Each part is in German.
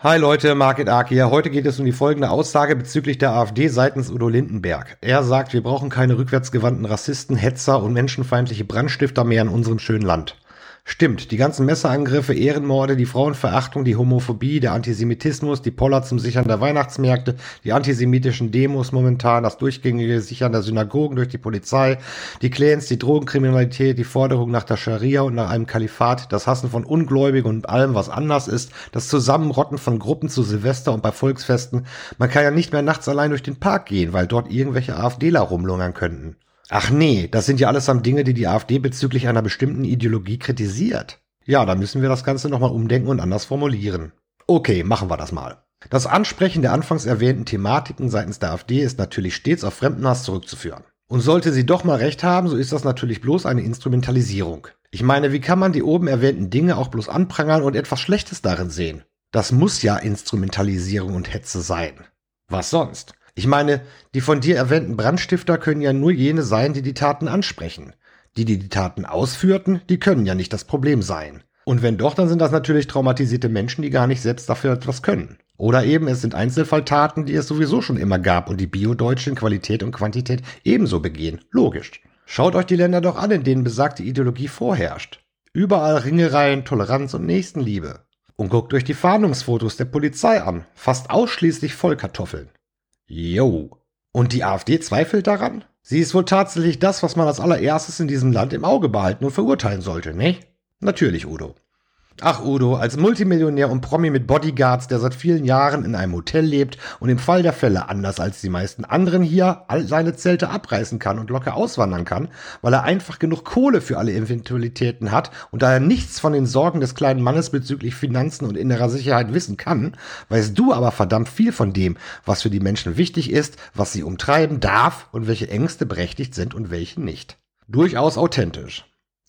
Hi Leute, Market Ark hier. Heute geht es um die folgende Aussage bezüglich der AfD seitens Udo Lindenberg. Er sagt, wir brauchen keine rückwärtsgewandten Rassisten, Hetzer und menschenfeindliche Brandstifter mehr in unserem schönen Land. Stimmt, die ganzen Messerangriffe, Ehrenmorde, die Frauenverachtung, die Homophobie, der Antisemitismus, die Poller zum Sichern der Weihnachtsmärkte, die antisemitischen Demos momentan, das durchgängige Sichern der Synagogen durch die Polizei, die Clans, die Drogenkriminalität, die Forderung nach der Scharia und nach einem Kalifat, das Hassen von Ungläubigen und allem, was anders ist, das Zusammenrotten von Gruppen zu Silvester und bei Volksfesten. Man kann ja nicht mehr nachts allein durch den Park gehen, weil dort irgendwelche AfDler rumlungern könnten. Ach nee, das sind ja allesamt Dinge, die die AfD bezüglich einer bestimmten Ideologie kritisiert. Ja, da müssen wir das Ganze nochmal umdenken und anders formulieren. Okay, machen wir das mal. Das Ansprechen der anfangs erwähnten Thematiken seitens der AfD ist natürlich stets auf Fremdenhass zurückzuführen. Und sollte sie doch mal recht haben, so ist das natürlich bloß eine Instrumentalisierung. Ich meine, wie kann man die oben erwähnten Dinge auch bloß anprangern und etwas Schlechtes darin sehen? Das muss ja Instrumentalisierung und Hetze sein. Was sonst? Ich meine, die von dir erwähnten Brandstifter können ja nur jene sein, die die Taten ansprechen. Die, die die Taten ausführten, die können ja nicht das Problem sein. Und wenn doch, dann sind das natürlich traumatisierte Menschen, die gar nicht selbst dafür etwas können. Oder eben es sind Einzelfalltaten, die es sowieso schon immer gab und die Bio-Deutschen Qualität und Quantität ebenso begehen. Logisch. Schaut euch die Länder doch an, in denen besagte Ideologie vorherrscht. Überall Ringereien, Toleranz und Nächstenliebe. Und guckt euch die Fahndungsfotos der Polizei an. Fast ausschließlich Vollkartoffeln. Jo. Und die AfD zweifelt daran? Sie ist wohl tatsächlich das, was man als allererstes in diesem Land im Auge behalten und verurteilen sollte, ne? Natürlich, Udo. Ach Udo, als Multimillionär und Promi mit Bodyguards, der seit vielen Jahren in einem Hotel lebt und im Fall der Fälle anders als die meisten anderen hier all seine Zelte abreißen kann und locker auswandern kann, weil er einfach genug Kohle für alle Eventualitäten hat und da er nichts von den Sorgen des kleinen Mannes bezüglich Finanzen und innerer Sicherheit wissen kann, weißt du aber verdammt viel von dem, was für die Menschen wichtig ist, was sie umtreiben darf und welche Ängste berechtigt sind und welche nicht. Durchaus authentisch.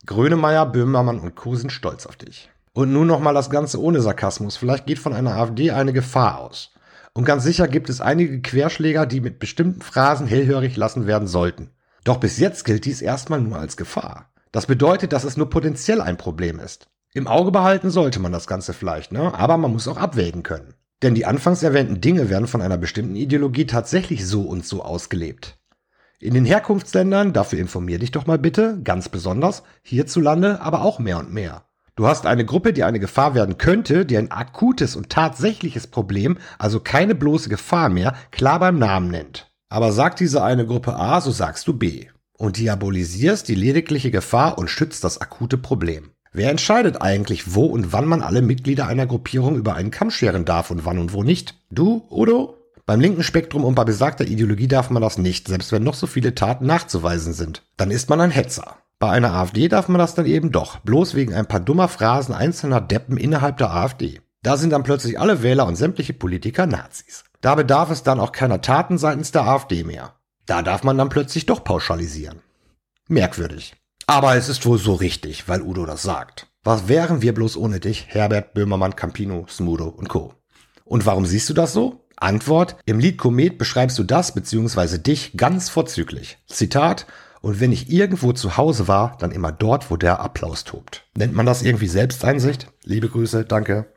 Grönemeyer, Böhmermann und Co. sind stolz auf dich. Und nun nochmal das Ganze ohne Sarkasmus. Vielleicht geht von einer AfD eine Gefahr aus. Und ganz sicher gibt es einige Querschläger, die mit bestimmten Phrasen hellhörig lassen werden sollten. Doch bis jetzt gilt dies erstmal nur als Gefahr. Das bedeutet, dass es nur potenziell ein Problem ist. Im Auge behalten sollte man das Ganze vielleicht, ne? aber man muss auch abwägen können. Denn die anfangs erwähnten Dinge werden von einer bestimmten Ideologie tatsächlich so und so ausgelebt. In den Herkunftsländern, dafür informier dich doch mal bitte, ganz besonders, hierzulande aber auch mehr und mehr. Du hast eine Gruppe, die eine Gefahr werden könnte, die ein akutes und tatsächliches Problem, also keine bloße Gefahr mehr, klar beim Namen nennt. Aber sagt diese eine Gruppe A, so sagst du B. Und diabolisierst die ledigliche Gefahr und schützt das akute Problem. Wer entscheidet eigentlich, wo und wann man alle Mitglieder einer Gruppierung über einen Kamm scheren darf und wann und wo nicht? Du, Udo? Beim linken Spektrum und bei besagter Ideologie darf man das nicht, selbst wenn noch so viele Taten nachzuweisen sind. Dann ist man ein Hetzer. Bei einer AfD darf man das dann eben doch, bloß wegen ein paar dummer Phrasen einzelner Deppen innerhalb der AfD. Da sind dann plötzlich alle Wähler und sämtliche Politiker Nazis. Da bedarf es dann auch keiner Taten seitens der AfD mehr. Da darf man dann plötzlich doch pauschalisieren. Merkwürdig. Aber es ist wohl so richtig, weil Udo das sagt. Was wären wir bloß ohne dich, Herbert, Böhmermann, Campino, Smudo und Co. Und warum siehst du das so? Antwort, im Lied Komet beschreibst du das bzw. dich ganz vorzüglich. Zitat, und wenn ich irgendwo zu Hause war, dann immer dort, wo der Applaus tobt. Nennt man das irgendwie Selbsteinsicht? Liebe Grüße, danke.